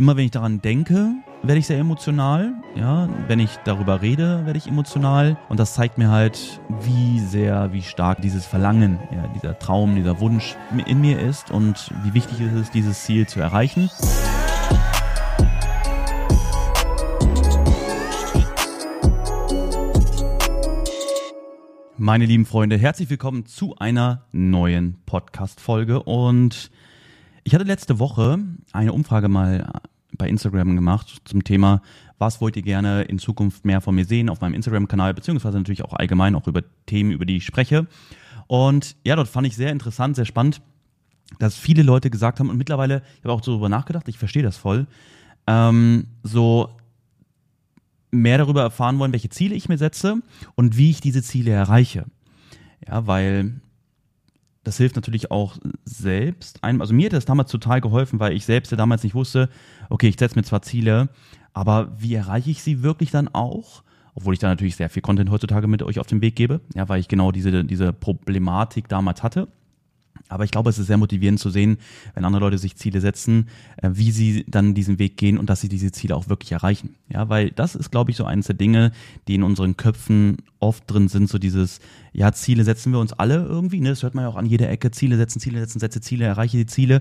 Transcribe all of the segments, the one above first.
immer wenn ich daran denke, werde ich sehr emotional. Ja, wenn ich darüber rede, werde ich emotional. Und das zeigt mir halt, wie sehr, wie stark dieses Verlangen, ja, dieser Traum, dieser Wunsch in mir ist und wie wichtig es ist, dieses Ziel zu erreichen. Meine lieben Freunde, herzlich willkommen zu einer neuen Podcast-Folge und ich hatte letzte Woche eine Umfrage mal bei Instagram gemacht zum Thema, was wollt ihr gerne in Zukunft mehr von mir sehen auf meinem Instagram-Kanal, beziehungsweise natürlich auch allgemein auch über Themen, über die ich spreche. Und ja, dort fand ich sehr interessant, sehr spannend, dass viele Leute gesagt haben, und mittlerweile, ich habe auch darüber nachgedacht, ich verstehe das voll, ähm, so mehr darüber erfahren wollen, welche Ziele ich mir setze und wie ich diese Ziele erreiche. Ja, weil das hilft natürlich auch selbst. Also mir hat das damals total geholfen, weil ich selbst ja damals nicht wusste, okay, ich setze mir zwar Ziele, aber wie erreiche ich sie wirklich dann auch? Obwohl ich da natürlich sehr viel Content heutzutage mit euch auf den Weg gebe, ja, weil ich genau diese, diese Problematik damals hatte. Aber ich glaube, es ist sehr motivierend zu sehen, wenn andere Leute sich Ziele setzen, äh, wie sie dann diesen Weg gehen und dass sie diese Ziele auch wirklich erreichen. Ja, weil das ist, glaube ich, so eines der Dinge, die in unseren Köpfen oft drin sind, so dieses, ja, Ziele setzen wir uns alle irgendwie, ne? Das hört man ja auch an jeder Ecke, Ziele setzen, Ziele setzen, setze Ziele, erreiche die Ziele.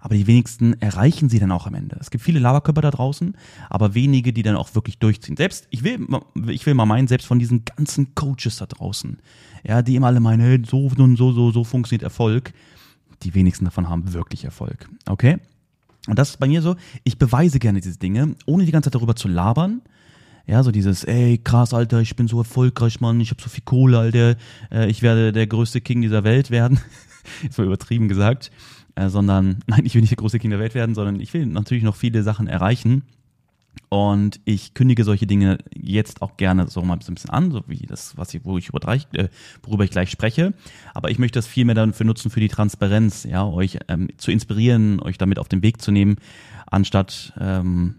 Aber die wenigsten erreichen sie dann auch am Ende. Es gibt viele Laberkörper da draußen, aber wenige, die dann auch wirklich durchziehen. Selbst, ich will, ich will mal meinen, selbst von diesen ganzen Coaches da draußen, ja, die immer alle meinen, hey, so und so, so, so funktioniert Erfolg. Die wenigsten davon haben wirklich Erfolg. Okay? Und das ist bei mir so, ich beweise gerne diese Dinge, ohne die ganze Zeit darüber zu labern. Ja, so dieses, ey, krass, Alter, ich bin so erfolgreich, Mann, ich habe so viel Kohle, Alter, äh, ich werde der größte King dieser Welt werden. ist mal übertrieben gesagt. Äh, sondern, nein, ich will nicht der größte King der Welt werden, sondern ich will natürlich noch viele Sachen erreichen. Und ich kündige solche Dinge jetzt auch gerne so mal ein bisschen an, so wie das, was ich, wo ich über, äh, worüber ich gleich spreche. Aber ich möchte das viel mehr dafür nutzen für die Transparenz, ja, euch ähm, zu inspirieren, euch damit auf den Weg zu nehmen, anstatt ähm,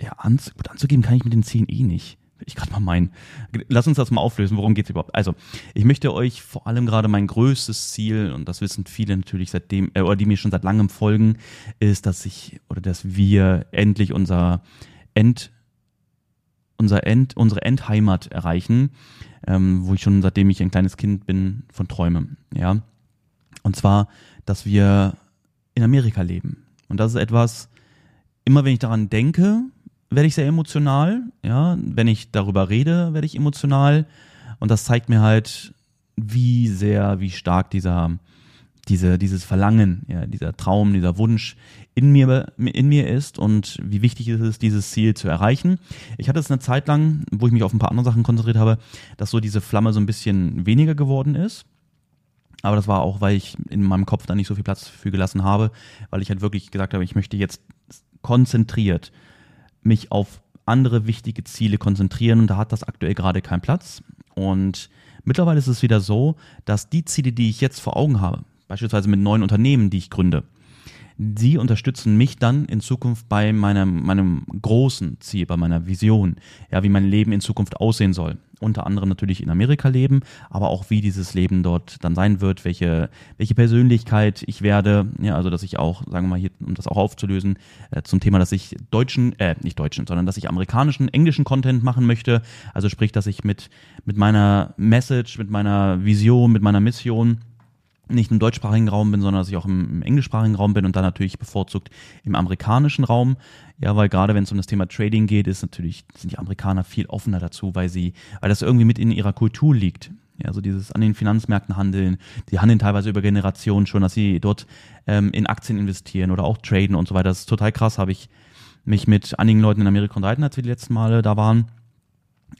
ja, anz gut, anzugeben kann ich mit den Zielen eh nicht ich gerade mal meinen. Lass uns das mal auflösen, worum geht es überhaupt? Also, ich möchte euch vor allem gerade mein größtes Ziel, und das wissen viele natürlich seitdem, äh, oder die mir schon seit langem folgen, ist, dass ich oder dass wir endlich unser End, unser End, unsere Endheimat erreichen, ähm, wo ich schon seitdem ich ein kleines Kind bin, von träume. Ja. Und zwar, dass wir in Amerika leben. Und das ist etwas, immer wenn ich daran denke, werde ich sehr emotional. Ja, wenn ich darüber rede, werde ich emotional. Und das zeigt mir halt, wie sehr, wie stark dieser, diese, dieses Verlangen, ja, dieser Traum, dieser Wunsch in mir, in mir ist und wie wichtig es ist, dieses Ziel zu erreichen. Ich hatte es eine Zeit lang, wo ich mich auf ein paar andere Sachen konzentriert habe, dass so diese Flamme so ein bisschen weniger geworden ist. Aber das war auch, weil ich in meinem Kopf da nicht so viel Platz für gelassen habe, weil ich halt wirklich gesagt habe, ich möchte jetzt konzentriert mich auf andere wichtige Ziele konzentrieren und da hat das aktuell gerade keinen Platz. Und mittlerweile ist es wieder so, dass die Ziele, die ich jetzt vor Augen habe, beispielsweise mit neuen Unternehmen, die ich gründe, Sie unterstützen mich dann in Zukunft bei meinem, meinem großen Ziel, bei meiner Vision, ja, wie mein Leben in Zukunft aussehen soll. Unter anderem natürlich in Amerika leben, aber auch wie dieses Leben dort dann sein wird, welche, welche Persönlichkeit ich werde, ja, also dass ich auch, sagen wir mal hier, um das auch aufzulösen, äh, zum Thema, dass ich deutschen, äh, nicht deutschen, sondern dass ich amerikanischen, englischen Content machen möchte. Also sprich, dass ich mit, mit meiner Message, mit meiner Vision, mit meiner Mission nicht im deutschsprachigen Raum bin, sondern dass ich auch im, im, englischsprachigen Raum bin und dann natürlich bevorzugt im amerikanischen Raum. Ja, weil gerade wenn es um das Thema Trading geht, ist natürlich, sind die Amerikaner viel offener dazu, weil sie, weil das irgendwie mit in ihrer Kultur liegt. Ja, so dieses an den Finanzmärkten handeln. Die handeln teilweise über Generationen schon, dass sie dort ähm, in Aktien investieren oder auch traden und so weiter. Das ist total krass, habe ich mich mit einigen Leuten in Amerika unterhalten, als wir die letzten Male da waren.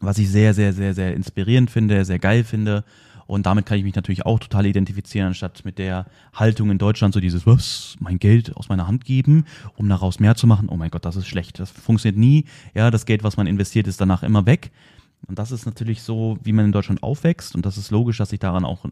Was ich sehr, sehr, sehr, sehr inspirierend finde, sehr geil finde und damit kann ich mich natürlich auch total identifizieren, anstatt mit der Haltung in Deutschland, so dieses, was, mein Geld aus meiner Hand geben, um daraus mehr zu machen. Oh mein Gott, das ist schlecht. Das funktioniert nie. Ja, das Geld, was man investiert, ist danach immer weg. Und das ist natürlich so, wie man in Deutschland aufwächst. Und das ist logisch, dass sich daran auch,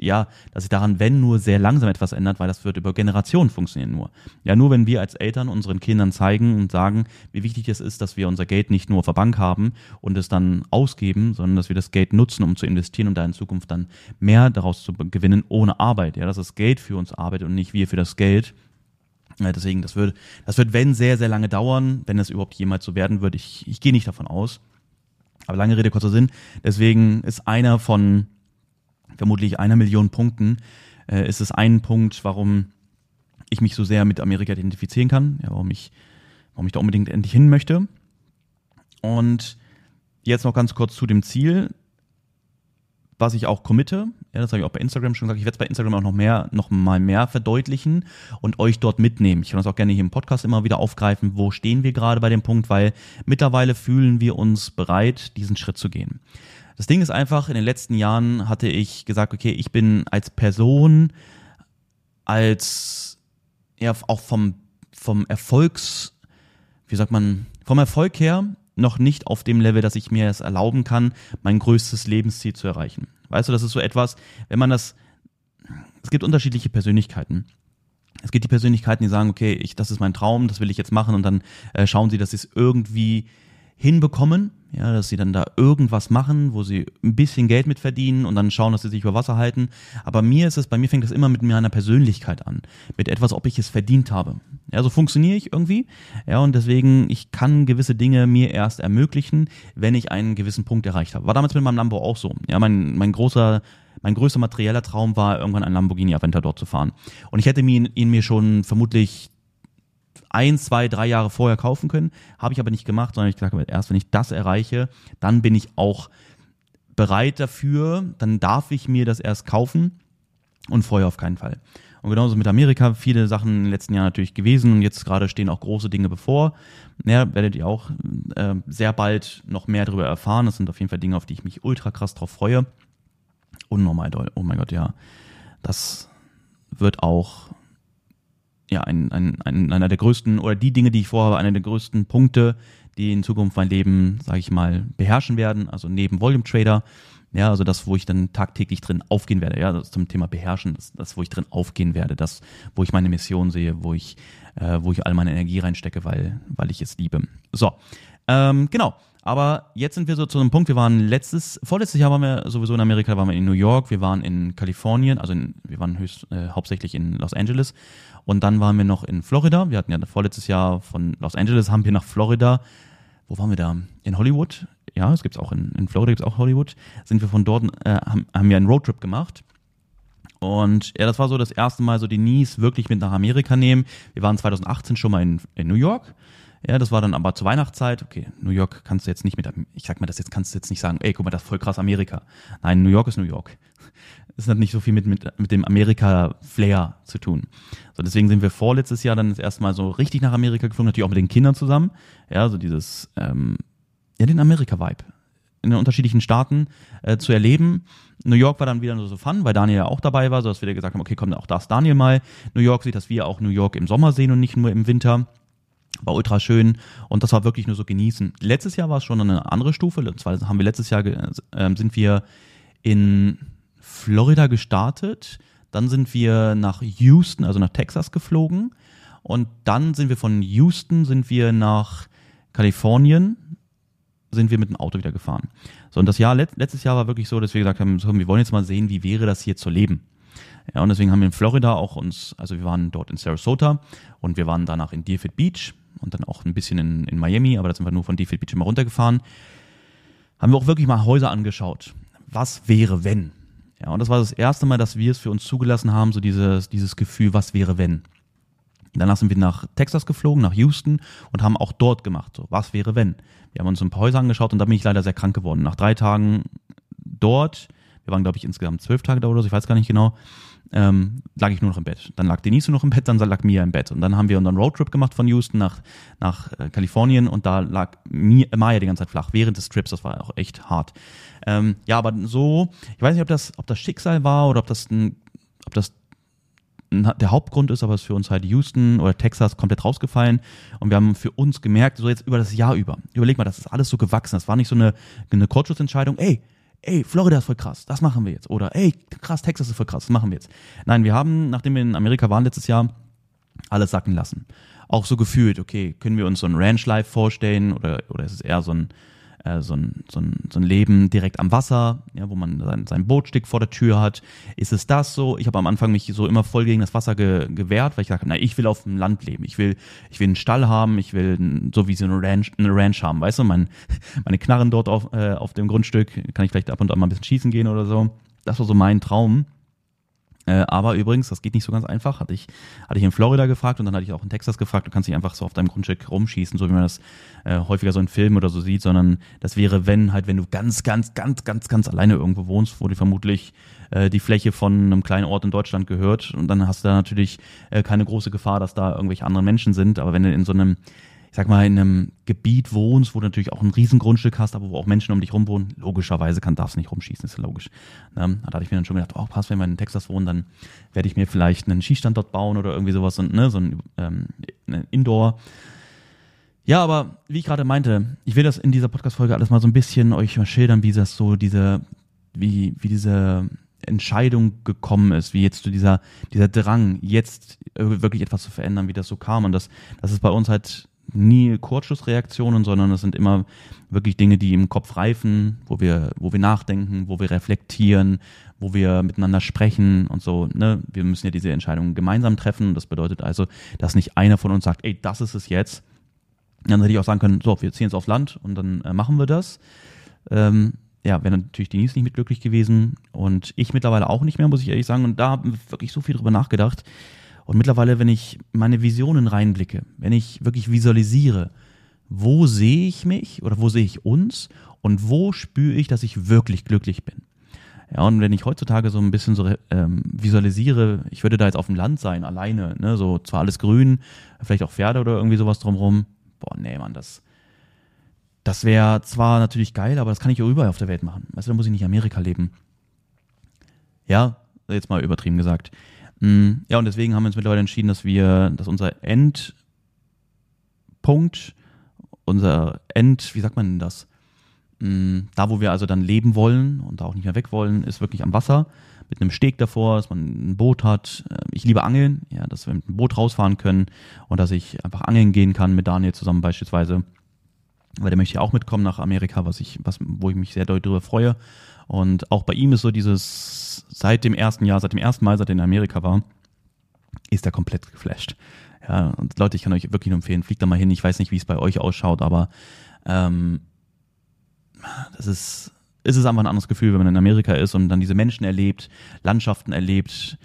ja, dass sich daran, wenn nur sehr langsam etwas ändert, weil das wird über Generationen funktionieren nur. Ja, nur wenn wir als Eltern unseren Kindern zeigen und sagen, wie wichtig es ist, dass wir unser Geld nicht nur auf der Bank haben und es dann ausgeben, sondern dass wir das Geld nutzen, um zu investieren und da in Zukunft dann mehr daraus zu gewinnen ohne Arbeit. Ja, dass das Geld für uns arbeitet und nicht wir für das Geld Ja, deswegen, das wird, das wird, wenn, sehr, sehr lange dauern, wenn es überhaupt jemals so werden wird. Ich, ich gehe nicht davon aus. Aber lange Rede, kurzer Sinn. Deswegen ist einer von vermutlich einer Million Punkten, äh, ist es ein Punkt, warum ich mich so sehr mit Amerika identifizieren kann, ja, warum ich, warum ich da unbedingt endlich hin möchte. Und jetzt noch ganz kurz zu dem Ziel was ich auch committe, ja, das habe ich auch bei Instagram schon gesagt, ich werde es bei Instagram auch noch mehr, noch mal mehr verdeutlichen und euch dort mitnehmen. Ich kann das auch gerne hier im Podcast immer wieder aufgreifen, wo stehen wir gerade bei dem Punkt, weil mittlerweile fühlen wir uns bereit, diesen Schritt zu gehen. Das Ding ist einfach, in den letzten Jahren hatte ich gesagt, okay, ich bin als Person, als, ja, auch vom, vom Erfolgs, wie sagt man, vom Erfolg her noch nicht auf dem Level, dass ich mir es erlauben kann, mein größtes Lebensziel zu erreichen. Weißt du, das ist so etwas, wenn man das, es gibt unterschiedliche Persönlichkeiten. Es gibt die Persönlichkeiten, die sagen, okay, ich, das ist mein Traum, das will ich jetzt machen und dann äh, schauen sie, dass sie es irgendwie hinbekommen, ja, dass sie dann da irgendwas machen, wo sie ein bisschen Geld mit verdienen und dann schauen, dass sie sich über Wasser halten. Aber mir ist es, bei mir fängt das immer mit meiner Persönlichkeit an, mit etwas, ob ich es verdient habe. Ja, so funktioniere ich irgendwie. Ja, und deswegen, ich kann gewisse Dinge mir erst ermöglichen, wenn ich einen gewissen Punkt erreicht habe. War damals mit meinem Lambo auch so. Ja, mein, mein großer, mein größter materieller Traum war, irgendwann ein Lamborghini Aventador zu fahren. Und ich hätte ihn, ihn mir schon vermutlich ein, zwei, drei Jahre vorher kaufen können. Habe ich aber nicht gemacht, sondern ich gesagt, erst wenn ich das erreiche, dann bin ich auch bereit dafür, dann darf ich mir das erst kaufen und vorher auf keinen Fall. Und genauso mit Amerika, viele Sachen in den letzten Jahren natürlich gewesen und jetzt gerade stehen auch große Dinge bevor. Ja, werdet ihr auch äh, sehr bald noch mehr darüber erfahren. Das sind auf jeden Fall Dinge, auf die ich mich ultra krass drauf freue. Unnormal doll. Oh mein Gott, ja. Das wird auch ja, ein, ein, ein, einer der größten oder die Dinge, die ich vorhabe, einer der größten Punkte, die in Zukunft mein Leben, sage ich mal, beherrschen werden. Also neben Volume Trader, ja, also das, wo ich dann tagtäglich drin aufgehen werde. Ja, das zum Thema beherrschen, das, das, wo ich drin aufgehen werde, das, wo ich meine Mission sehe, wo ich, äh, wo ich all meine Energie reinstecke, weil, weil ich es liebe. So, ähm, genau. Aber jetzt sind wir so zu einem Punkt, wir waren letztes, vorletztes Jahr waren wir sowieso in Amerika, waren wir in New York, wir waren in Kalifornien, also in, wir waren höchst, äh, hauptsächlich in Los Angeles und dann waren wir noch in Florida. Wir hatten ja vorletztes Jahr von Los Angeles haben wir nach Florida. Wo waren wir da? In Hollywood? Ja, es gibt auch in, in Florida gibt es auch Hollywood. Sind wir von dort, äh, haben, haben wir einen Roadtrip gemacht. Und ja, das war so das erste Mal so Denise wirklich mit nach Amerika nehmen. Wir waren 2018 schon mal in, in New York. Ja, das war dann aber zur Weihnachtszeit. Okay, New York kannst du jetzt nicht mit, ich sag mal das jetzt, kannst du jetzt nicht sagen, ey, guck mal, das ist voll krass Amerika. Nein, New York ist New York. Es hat nicht so viel mit, mit, mit dem Amerika-Flair zu tun. So, deswegen sind wir vorletztes Jahr dann das erste Mal so richtig nach Amerika geflogen, natürlich auch mit den Kindern zusammen. Ja, so dieses, ähm, ja, den Amerika-Vibe in den unterschiedlichen Staaten äh, zu erleben. New York war dann wieder so Fun, weil Daniel ja auch dabei war, so dass wir gesagt haben, okay, komm, auch das Daniel mal. New York sieht, dass wir auch New York im Sommer sehen und nicht nur im Winter. War ultra schön und das war wirklich nur so genießen. Letztes Jahr war es schon eine andere Stufe. Und zwar haben wir letztes Jahr äh, sind wir in Florida gestartet. Dann sind wir nach Houston, also nach Texas geflogen. Und dann sind wir von Houston sind wir nach Kalifornien, sind wir mit dem Auto wieder gefahren. So, und das Jahr, letztes Jahr war wirklich so, dass wir gesagt haben, so, wir wollen jetzt mal sehen, wie wäre das hier zu leben. Ja, und deswegen haben wir in Florida auch uns, also wir waren dort in Sarasota und wir waren danach in Deerfield Beach und dann auch ein bisschen in, in Miami, aber da sind wir nur von Deerfield Beach immer runtergefahren. Haben wir auch wirklich mal Häuser angeschaut. Was wäre, wenn? Ja, und das war das erste Mal, dass wir es für uns zugelassen haben, so dieses, dieses Gefühl, was wäre, wenn? Danach sind wir nach Texas geflogen, nach Houston und haben auch dort gemacht, so, was wäre, wenn? Wir haben uns ein paar Häuser angeschaut und da bin ich leider sehr krank geworden. Nach drei Tagen dort, wir waren, glaube ich, insgesamt zwölf Tage da oder so, ich weiß gar nicht genau, ähm, lag ich nur noch im Bett. Dann lag Denise noch im Bett, dann lag Mia im Bett. Und dann haben wir unseren Roadtrip gemacht von Houston nach, nach äh, Kalifornien und da lag Mia, Maya die ganze Zeit flach während des Trips. Das war auch echt hart. Ähm, ja, aber so, ich weiß nicht, ob das, ob das Schicksal war oder ob das ein, ob das der Hauptgrund ist, aber es ist für uns halt Houston oder Texas komplett rausgefallen und wir haben für uns gemerkt, so jetzt über das Jahr über, überleg mal, das ist alles so gewachsen, das war nicht so eine, eine Kurzschussentscheidung, ey, ey, Florida ist voll krass, das machen wir jetzt. Oder ey, krass, Texas ist voll krass, das machen wir jetzt. Nein, wir haben, nachdem wir in Amerika waren letztes Jahr, alles sacken lassen. Auch so gefühlt, okay, können wir uns so ein Ranch Life vorstellen oder, oder ist es eher so ein, äh, so, ein, so, ein, so ein Leben direkt am Wasser, ja, wo man sein, sein Bootstick vor der Tür hat. Ist es das so? Ich habe am Anfang mich so immer voll gegen das Wasser ge, gewehrt, weil ich dachte, na, ich will auf dem Land leben. Ich will, ich will einen Stall haben, ich will so wie so eine Ranch, eine Ranch haben, weißt du, mein, meine Knarren dort auf, äh, auf dem Grundstück, kann ich vielleicht ab und an mal ein bisschen schießen gehen oder so. Das war so mein Traum. Äh, aber übrigens, das geht nicht so ganz einfach. Hatte ich, hatte ich in Florida gefragt und dann hatte ich auch in Texas gefragt, du kannst nicht einfach so auf deinem Grundstück rumschießen, so wie man das äh, häufiger so in Filmen oder so sieht, sondern das wäre, wenn halt, wenn du ganz, ganz, ganz, ganz, ganz alleine irgendwo wohnst, wo dir vermutlich äh, die Fläche von einem kleinen Ort in Deutschland gehört und dann hast du da natürlich äh, keine große Gefahr, dass da irgendwelche anderen Menschen sind. Aber wenn du in so einem ich sag mal, in einem Gebiet wohnst, wo du natürlich auch ein Riesengrundstück hast, aber wo auch Menschen um dich rum wohnen, logischerweise kann, darfst nicht rumschießen, ist logisch. Ne? Da hatte ich mir dann schon gedacht, oh, passt, wenn wir in Texas wohnen, dann werde ich mir vielleicht einen Skistand dort bauen oder irgendwie sowas und ne, so ein ähm, Indoor. Ja, aber wie ich gerade meinte, ich will das in dieser Podcast-Folge alles mal so ein bisschen euch mal schildern, wie das so diese, wie, wie diese Entscheidung gekommen ist, wie jetzt zu dieser, dieser Drang, jetzt wirklich etwas zu verändern, wie das so kam. Und das, das ist bei uns halt nie Kurzschlussreaktionen, sondern es sind immer wirklich Dinge, die im Kopf reifen, wo wir, wo wir nachdenken, wo wir reflektieren, wo wir miteinander sprechen und so. Ne? Wir müssen ja diese Entscheidungen gemeinsam treffen. Das bedeutet also, dass nicht einer von uns sagt, ey, das ist es jetzt. Dann hätte ich auch sagen können, so, wir ziehen jetzt aufs Land und dann äh, machen wir das. Ähm, ja, wäre natürlich Denise nicht mit glücklich gewesen und ich mittlerweile auch nicht mehr, muss ich ehrlich sagen. Und da haben wir wirklich so viel drüber nachgedacht. Und mittlerweile, wenn ich meine Visionen reinblicke, wenn ich wirklich visualisiere, wo sehe ich mich oder wo sehe ich uns und wo spüre ich, dass ich wirklich glücklich bin. Ja, und wenn ich heutzutage so ein bisschen so ähm, visualisiere, ich würde da jetzt auf dem Land sein, alleine, ne, so zwar alles grün, vielleicht auch Pferde oder irgendwie sowas drumherum. Boah, nee, Mann, das, das wäre zwar natürlich geil, aber das kann ich auch überall auf der Welt machen. Weißt du, da muss ich nicht Amerika leben. Ja, jetzt mal übertrieben gesagt. Mm, ja, und deswegen haben wir uns mittlerweile entschieden, dass wir, dass unser Endpunkt, unser End, wie sagt man denn das? Mm, da, wo wir also dann leben wollen und da auch nicht mehr weg wollen, ist wirklich am Wasser mit einem Steg davor, dass man ein Boot hat. Äh, ich liebe Angeln, ja, dass wir mit einem Boot rausfahren können und dass ich einfach angeln gehen kann mit Daniel zusammen beispielsweise. Weil der möchte ja auch mitkommen nach Amerika, was ich, was, wo ich mich sehr doll darüber freue. Und auch bei ihm ist so dieses, seit dem ersten Jahr, seit dem ersten Mal, seit er in Amerika war, ist er komplett geflasht. Ja, und Leute, ich kann euch wirklich nur empfehlen, fliegt da mal hin. Ich weiß nicht, wie es bei euch ausschaut, aber ähm, das ist, ist es einfach ein anderes Gefühl, wenn man in Amerika ist und dann diese Menschen erlebt, Landschaften erlebt,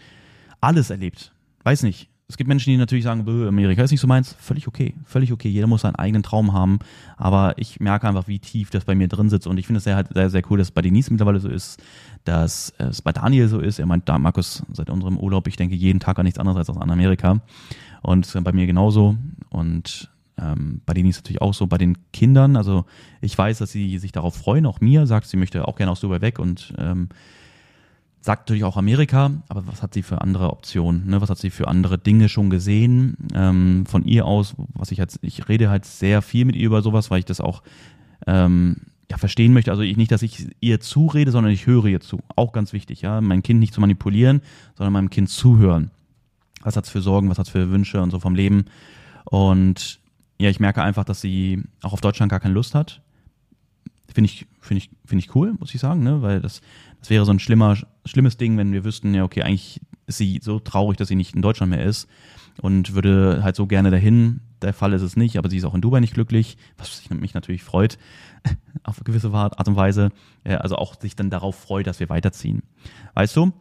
alles erlebt. Weiß nicht, es gibt Menschen, die natürlich sagen, Amerika ist nicht so meins. Völlig okay, völlig okay. Jeder muss seinen eigenen Traum haben. Aber ich merke einfach, wie tief das bei mir drin sitzt. Und ich finde es sehr, sehr, sehr cool, dass es bei Denise mittlerweile so ist, dass es bei Daniel so ist. Er meint, da Markus, seit unserem Urlaub, ich denke jeden Tag an nichts anderes als an Amerika. Und bei mir genauso. Und ähm, bei Denise natürlich auch so. Bei den Kindern, also ich weiß, dass sie sich darauf freuen. Auch mir sagt, sie möchte auch gerne aus Dubai weg und ähm, sagt natürlich auch Amerika, aber was hat sie für andere Optionen? Ne? Was hat sie für andere Dinge schon gesehen? Ähm, von ihr aus, was ich jetzt, ich rede halt sehr viel mit ihr über sowas, weil ich das auch ähm, ja, verstehen möchte. Also ich, nicht, dass ich ihr zurede, sondern ich höre ihr zu. Auch ganz wichtig, ja. Mein Kind nicht zu manipulieren, sondern meinem Kind zuhören. Was hat's für Sorgen, was hat's für Wünsche und so vom Leben? Und ja, ich merke einfach, dass sie auch auf Deutschland gar keine Lust hat. Finde ich, finde ich, finde ich cool, muss ich sagen, ne? Weil das, das wäre so ein schlimmer, schlimmes Ding, wenn wir wüssten, ja, okay, eigentlich ist sie so traurig, dass sie nicht in Deutschland mehr ist und würde halt so gerne dahin. Der Fall ist es nicht, aber sie ist auch in Dubai nicht glücklich, was mich natürlich freut, auf eine gewisse Art und Weise. Also auch sich dann darauf freut, dass wir weiterziehen. Weißt du?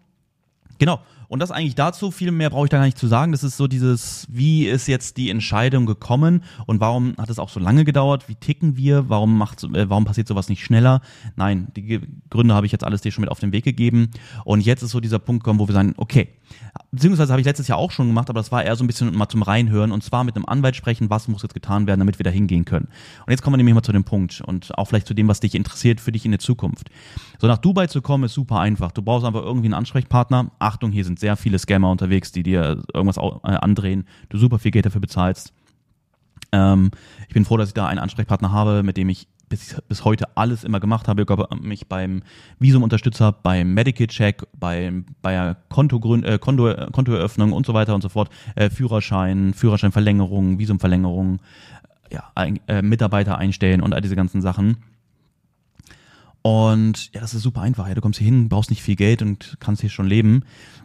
Genau. Und das eigentlich dazu, viel mehr brauche ich da gar nicht zu sagen. Das ist so dieses, wie ist jetzt die Entscheidung gekommen und warum hat es auch so lange gedauert? Wie ticken wir? Warum äh, warum passiert sowas nicht schneller? Nein, die Gründe habe ich jetzt alles dir schon mit auf den Weg gegeben. Und jetzt ist so dieser Punkt gekommen, wo wir sagen, okay, beziehungsweise habe ich letztes Jahr auch schon gemacht, aber das war eher so ein bisschen mal zum Reinhören und zwar mit einem Anwalt sprechen, was muss jetzt getan werden, damit wir da hingehen können. Und jetzt kommen wir nämlich mal zu dem Punkt und auch vielleicht zu dem, was dich interessiert für dich in der Zukunft. So nach Dubai zu kommen ist super einfach. Du brauchst einfach irgendwie einen Ansprechpartner. Achtung, hier sind sehr viele Scammer unterwegs, die dir irgendwas äh, andrehen, du super viel Geld dafür bezahlst. Ähm, ich bin froh, dass ich da einen Ansprechpartner habe, mit dem ich bis, bis heute alles immer gemacht habe. Ich mich beim Visumunterstützer, beim Medical-Check, beim, bei der Kontogrün, äh, Konto, äh, Kontoeröffnung und so weiter und so fort, äh, Führerschein, Führerscheinverlängerung, Visumverlängerung, ja, ein, äh, Mitarbeiter einstellen und all diese ganzen Sachen Und ja, das ist super einfach. Ja, du kommst hier hin, brauchst nicht viel Geld und kannst hier schon leben.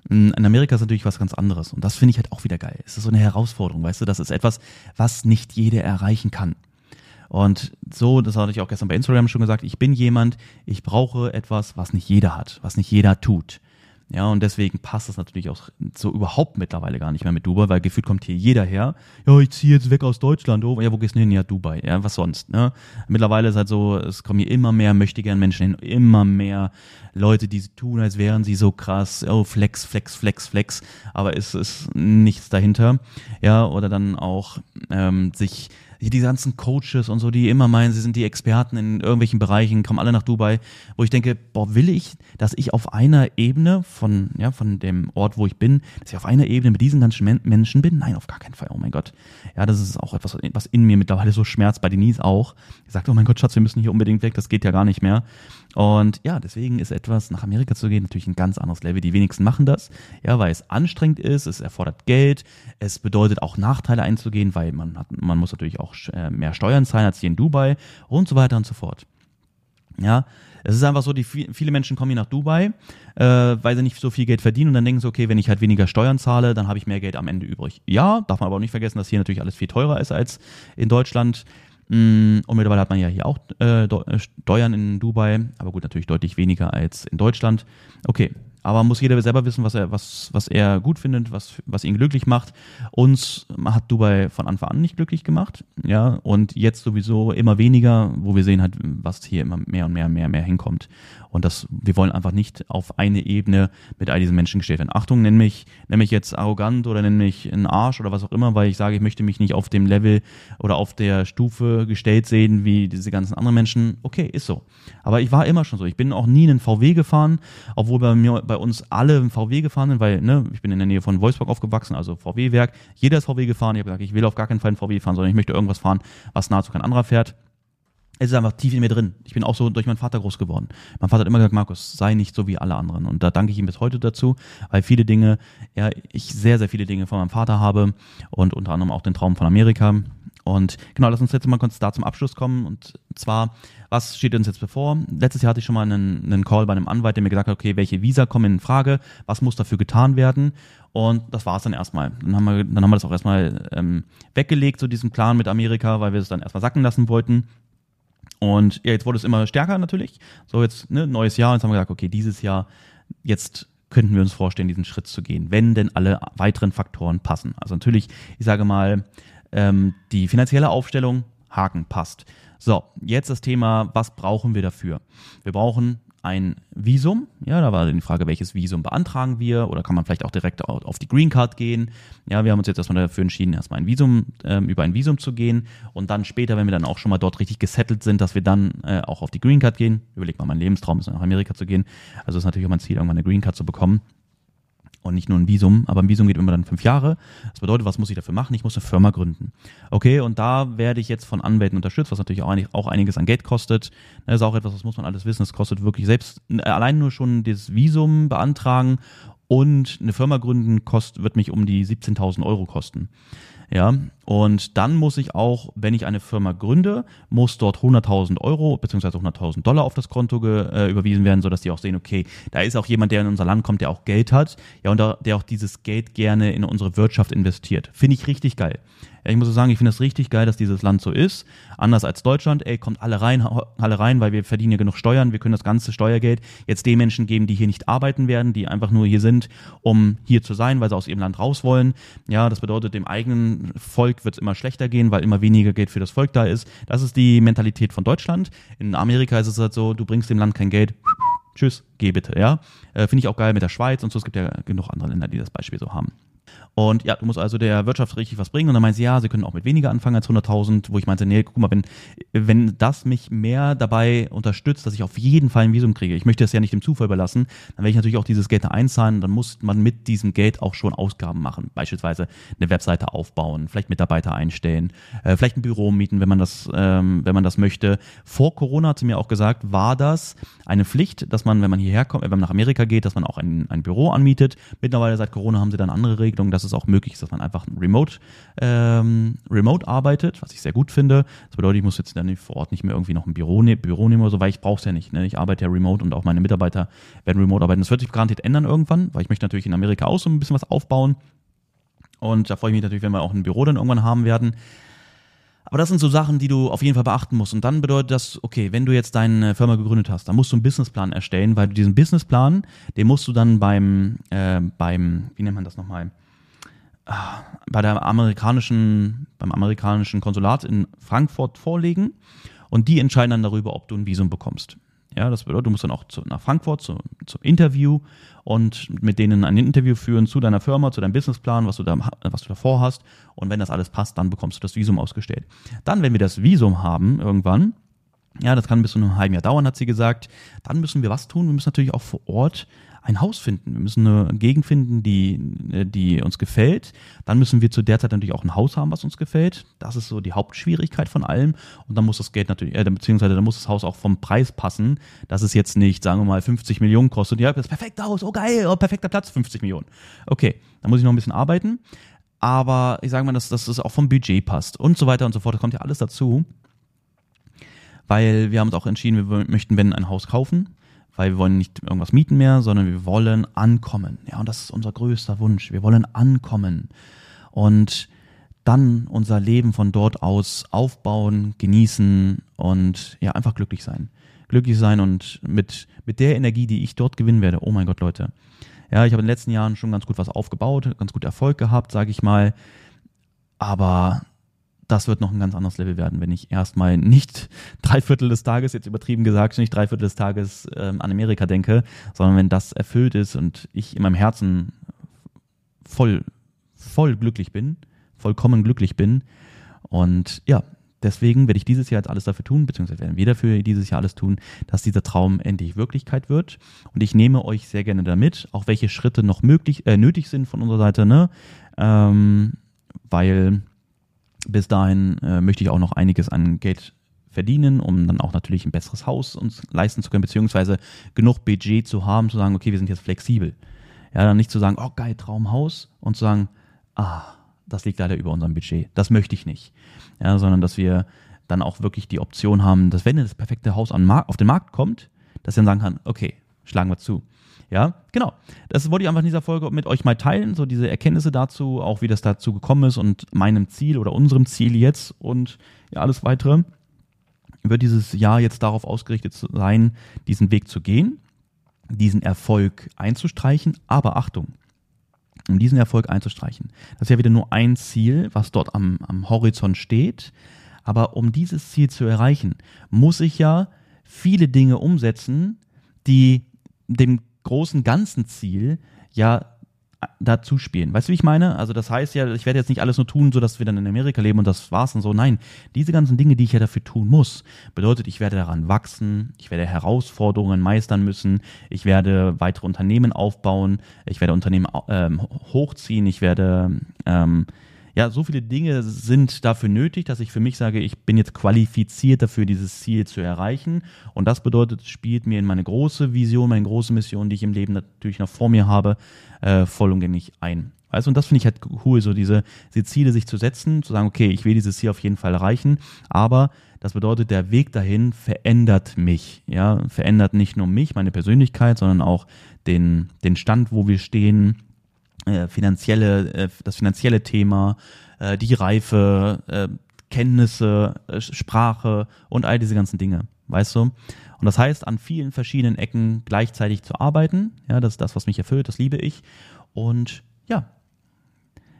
In Amerika ist natürlich was ganz anderes. Und das finde ich halt auch wieder geil. Es ist so eine Herausforderung, weißt du? Das ist etwas, was nicht jeder erreichen kann. Und so, das hatte ich auch gestern bei Instagram schon gesagt, ich bin jemand, ich brauche etwas, was nicht jeder hat, was nicht jeder tut. Ja, und deswegen passt das natürlich auch so überhaupt mittlerweile gar nicht mehr mit Dubai, weil gefühlt kommt hier jeder her. Ja, ich ziehe jetzt weg aus Deutschland. Oh, ja, wo gehst du hin? Ja, Dubai. Ja, was sonst? Ne? Mittlerweile ist halt so, es kommen hier immer mehr möchte gern Menschen hin, immer mehr Leute, die tun, als wären sie so krass. Oh, Flex, Flex, Flex, Flex. Aber es ist nichts dahinter. Ja, oder dann auch ähm, sich die ganzen Coaches und so, die immer meinen, sie sind die Experten in irgendwelchen Bereichen, kommen alle nach Dubai, wo ich denke, boah, will ich, dass ich auf einer Ebene von, ja, von dem Ort, wo ich bin, dass ich auf einer Ebene mit diesen ganzen Menschen bin? Nein, auf gar keinen Fall. Oh mein Gott. Ja, das ist auch etwas, was in mir mittlerweile so schmerzt, bei Denise auch. Die sagt, oh mein Gott, Schatz, wir müssen hier unbedingt weg, das geht ja gar nicht mehr. Und ja, deswegen ist etwas, nach Amerika zu gehen, natürlich ein ganz anderes Level. Die wenigsten machen das, ja, weil es anstrengend ist, es erfordert Geld, es bedeutet auch Nachteile einzugehen, weil man hat, man muss natürlich auch äh, mehr Steuern zahlen als hier in Dubai und so weiter und so fort. Ja, es ist einfach so, die viele Menschen kommen hier nach Dubai, äh, weil sie nicht so viel Geld verdienen und dann denken sie, okay, wenn ich halt weniger Steuern zahle, dann habe ich mehr Geld am Ende übrig. Ja, darf man aber auch nicht vergessen, dass hier natürlich alles viel teurer ist als in Deutschland. Mm, und mittlerweile hat man ja hier auch äh, äh, Steuern in Dubai, aber gut, natürlich deutlich weniger als in Deutschland. Okay, aber muss jeder selber wissen, was er, was, was er gut findet, was, was ihn glücklich macht. Uns hat Dubai von Anfang an nicht glücklich gemacht, ja, und jetzt sowieso immer weniger, wo wir sehen halt, was hier immer mehr und mehr und mehr, mehr hinkommt. Und das, wir wollen einfach nicht auf eine Ebene mit all diesen Menschen gestellt werden. Achtung, nenn mich, nenn mich jetzt arrogant oder nenn mich ein Arsch oder was auch immer, weil ich sage, ich möchte mich nicht auf dem Level oder auf der Stufe gestellt sehen wie diese ganzen anderen Menschen. Okay, ist so. Aber ich war immer schon so. Ich bin auch nie in einen VW gefahren, obwohl bei mir, bei uns alle VW gefahren sind, weil, ne, ich bin in der Nähe von Wolfsburg aufgewachsen, also VW-Werk. Jeder ist VW gefahren. Ich habe gesagt, ich will auf gar keinen Fall einen VW fahren, sondern ich möchte irgendwas fahren, was nahezu kein anderer fährt es ist einfach tief in mir drin. Ich bin auch so durch meinen Vater groß geworden. Mein Vater hat immer gesagt, Markus, sei nicht so wie alle anderen. Und da danke ich ihm bis heute dazu, weil viele Dinge, ja, ich sehr, sehr viele Dinge von meinem Vater habe und unter anderem auch den Traum von Amerika. Und genau, lass uns jetzt mal kurz da zum Abschluss kommen. Und zwar, was steht uns jetzt bevor? Letztes Jahr hatte ich schon mal einen, einen Call bei einem Anwalt, der mir gesagt hat, okay, welche Visa kommen in Frage? Was muss dafür getan werden? Und das war es dann erstmal. Dann haben wir, dann haben wir das auch erstmal ähm, weggelegt, so diesen Plan mit Amerika, weil wir es dann erstmal sacken lassen wollten. Und ja, jetzt wurde es immer stärker natürlich. So jetzt, ne, neues Jahr. Jetzt haben wir gesagt, okay, dieses Jahr, jetzt könnten wir uns vorstellen, diesen Schritt zu gehen, wenn denn alle weiteren Faktoren passen. Also natürlich, ich sage mal, ähm, die finanzielle Aufstellung, Haken passt. So, jetzt das Thema, was brauchen wir dafür? Wir brauchen ein Visum. Ja, da war die Frage, welches Visum beantragen wir oder kann man vielleicht auch direkt auf die Green Card gehen. Ja, wir haben uns jetzt erstmal dafür entschieden, erstmal ein Visum, ähm, über ein Visum zu gehen und dann später, wenn wir dann auch schon mal dort richtig gesettelt sind, dass wir dann äh, auch auf die Green Card gehen. Überleg mal, mein Lebenstraum ist nach Amerika zu gehen. Also ist natürlich auch mein Ziel, irgendwann eine Green Card zu bekommen und nicht nur ein Visum, aber ein Visum geht immer dann fünf Jahre. Das bedeutet, was muss ich dafür machen? Ich muss eine Firma gründen. Okay, und da werde ich jetzt von Anwälten unterstützt, was natürlich auch, einiges an Geld kostet. Das ist auch etwas, das muss man alles wissen. Das kostet wirklich selbst allein nur schon das Visum beantragen und eine Firma gründen kostet, wird mich um die 17.000 Euro kosten. Ja, und dann muss ich auch, wenn ich eine Firma gründe, muss dort 100.000 Euro beziehungsweise 100.000 Dollar auf das Konto äh, überwiesen werden, sodass die auch sehen, okay, da ist auch jemand, der in unser Land kommt, der auch Geld hat, ja, und da, der auch dieses Geld gerne in unsere Wirtschaft investiert. Finde ich richtig geil. Ja, ich muss sagen, ich finde es richtig geil, dass dieses Land so ist. Anders als Deutschland, ey, kommt alle rein, alle rein, weil wir verdienen ja genug Steuern, wir können das ganze Steuergeld jetzt den Menschen geben, die hier nicht arbeiten werden, die einfach nur hier sind, um hier zu sein, weil sie aus ihrem Land raus wollen. Ja, das bedeutet, dem eigenen Volk wird es immer schlechter gehen, weil immer weniger Geld für das Volk da ist. Das ist die Mentalität von Deutschland. In Amerika ist es halt so, du bringst dem Land kein Geld, tschüss, geh bitte, ja. Äh, Finde ich auch geil mit der Schweiz und so. Es gibt ja genug andere Länder, die das Beispiel so haben. Und ja, du musst also der Wirtschaft richtig was bringen. Und dann meinte sie, ja, sie können auch mit weniger anfangen als 100.000, wo ich meinte, nee, guck mal, wenn, wenn das mich mehr dabei unterstützt, dass ich auf jeden Fall ein Visum kriege, ich möchte es ja nicht dem Zufall überlassen, dann werde ich natürlich auch dieses Geld da einzahlen. Dann muss man mit diesem Geld auch schon Ausgaben machen. Beispielsweise eine Webseite aufbauen, vielleicht Mitarbeiter einstellen, äh, vielleicht ein Büro mieten, wenn man das, ähm, wenn man das möchte. Vor Corona hat sie mir auch gesagt, war das eine Pflicht, dass man, wenn man hierher kommt, wenn man nach Amerika geht, dass man auch ein, ein Büro anmietet. Mittlerweile seit Corona haben sie dann andere Regelungen Regelung, dass es auch möglich ist, dass man einfach remote, ähm, remote arbeitet, was ich sehr gut finde. Das bedeutet, ich muss jetzt dann vor Ort nicht mehr irgendwie noch ein Büro, ne Büro nehmen oder so, weil ich brauche es ja nicht. Ne? Ich arbeite ja remote und auch meine Mitarbeiter werden remote arbeiten. Das wird sich garantiert ändern irgendwann, weil ich möchte natürlich in Amerika auch so ein bisschen was aufbauen. Und da freue ich mich natürlich, wenn wir auch ein Büro dann irgendwann haben werden. Aber das sind so Sachen, die du auf jeden Fall beachten musst. Und dann bedeutet das, okay, wenn du jetzt deine Firma gegründet hast, dann musst du einen Businessplan erstellen, weil du diesen Businessplan, den musst du dann beim, äh, beim, wie nennt man das nochmal? Bei der amerikanischen, beim amerikanischen Konsulat in Frankfurt vorlegen. Und die entscheiden dann darüber, ob du ein Visum bekommst. Ja, das bedeutet, du musst dann auch zu, nach Frankfurt zu, zum Interview und mit denen ein Interview führen zu deiner Firma, zu deinem Businessplan, was du da, was du davor hast. Und wenn das alles passt, dann bekommst du das Visum ausgestellt. Dann, wenn wir das Visum haben, irgendwann, ja, das kann bis zu einem halben Jahr dauern, hat sie gesagt, dann müssen wir was tun. Wir müssen natürlich auch vor Ort ein Haus finden. Wir müssen eine Gegend finden, die, die uns gefällt. Dann müssen wir zu der Zeit natürlich auch ein Haus haben, was uns gefällt. Das ist so die Hauptschwierigkeit von allem. Und dann muss das Geld natürlich, äh, beziehungsweise dann muss das Haus auch vom Preis passen, dass es jetzt nicht, sagen wir mal, 50 Millionen kostet. Ja, das perfekte Haus, oh geil, oh, perfekter Platz, 50 Millionen. Okay, dann muss ich noch ein bisschen arbeiten. Aber ich sage mal, dass, dass es auch vom Budget passt und so weiter und so fort. Das kommt ja alles dazu. Weil wir haben uns auch entschieden, wir möchten, wenn ein Haus kaufen, weil wir wollen nicht irgendwas mieten mehr, sondern wir wollen ankommen. Ja, und das ist unser größter Wunsch. Wir wollen ankommen und dann unser Leben von dort aus aufbauen, genießen und ja, einfach glücklich sein. Glücklich sein und mit, mit der Energie, die ich dort gewinnen werde. Oh mein Gott, Leute. Ja, ich habe in den letzten Jahren schon ganz gut was aufgebaut, ganz gut Erfolg gehabt, sage ich mal. Aber das wird noch ein ganz anderes Level werden, wenn ich erstmal nicht drei Viertel des Tages, jetzt übertrieben gesagt, nicht drei Viertel des Tages ähm, an Amerika denke, sondern wenn das erfüllt ist und ich in meinem Herzen voll, voll glücklich bin, vollkommen glücklich bin. Und ja, deswegen werde ich dieses Jahr jetzt alles dafür tun, beziehungsweise werden wir dafür dieses Jahr alles tun, dass dieser Traum endlich Wirklichkeit wird. Und ich nehme euch sehr gerne damit, auch welche Schritte noch möglich, äh, nötig sind von unserer Seite, ne? Ähm, weil bis dahin äh, möchte ich auch noch einiges an Geld verdienen, um dann auch natürlich ein besseres Haus uns leisten zu können, beziehungsweise genug Budget zu haben, zu sagen, okay, wir sind jetzt flexibel. Ja, dann nicht zu sagen, oh geil, Traumhaus und zu sagen, ah, das liegt leider über unserem Budget. Das möchte ich nicht. Ja, sondern dass wir dann auch wirklich die Option haben, dass wenn das perfekte Haus auf den Markt kommt, dass ich dann sagen kann, okay, schlagen wir zu. Ja, genau. Das wollte ich einfach in dieser Folge mit euch mal teilen, so diese Erkenntnisse dazu, auch wie das dazu gekommen ist und meinem Ziel oder unserem Ziel jetzt und ja, alles weitere. Wird dieses Jahr jetzt darauf ausgerichtet sein, diesen Weg zu gehen, diesen Erfolg einzustreichen, aber Achtung, um diesen Erfolg einzustreichen. Das ist ja wieder nur ein Ziel, was dort am, am Horizont steht. Aber um dieses Ziel zu erreichen, muss ich ja viele Dinge umsetzen, die dem großen ganzen Ziel ja dazu spielen. Weißt du, wie ich meine? Also das heißt ja, ich werde jetzt nicht alles nur tun, so dass wir dann in Amerika leben und das war's und so. Nein, diese ganzen Dinge, die ich ja dafür tun muss, bedeutet, ich werde daran wachsen, ich werde Herausforderungen meistern müssen, ich werde weitere Unternehmen aufbauen, ich werde Unternehmen ähm, hochziehen, ich werde ähm, ja, so viele Dinge sind dafür nötig, dass ich für mich sage, ich bin jetzt qualifiziert dafür, dieses Ziel zu erreichen. Und das bedeutet, spielt mir in meine große Vision, meine große Mission, die ich im Leben natürlich noch vor mir habe, äh, vollumgänglich ein. Also, und das finde ich halt cool, so diese, diese Ziele sich zu setzen, zu sagen, okay, ich will dieses Ziel auf jeden Fall erreichen, aber das bedeutet, der Weg dahin verändert mich, ja, verändert nicht nur mich, meine Persönlichkeit, sondern auch den, den Stand, wo wir stehen, äh, finanzielle, äh, das finanzielle Thema, äh, die Reife, äh, Kenntnisse, äh, Sprache und all diese ganzen Dinge, weißt du? Und das heißt, an vielen verschiedenen Ecken gleichzeitig zu arbeiten, ja, das ist das, was mich erfüllt, das liebe ich. Und ja,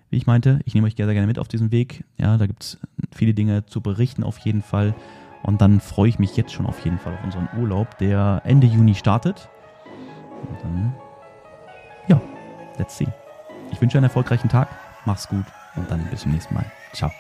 wie ich meinte, ich nehme euch sehr, gerne mit auf diesen Weg. Ja, da gibt es viele Dinge zu berichten auf jeden Fall. Und dann freue ich mich jetzt schon auf jeden Fall auf unseren Urlaub, der Ende Juni startet. Und dann, ja, let's see. Ich wünsche einen erfolgreichen Tag, mach's gut und dann bis zum nächsten Mal. Ciao.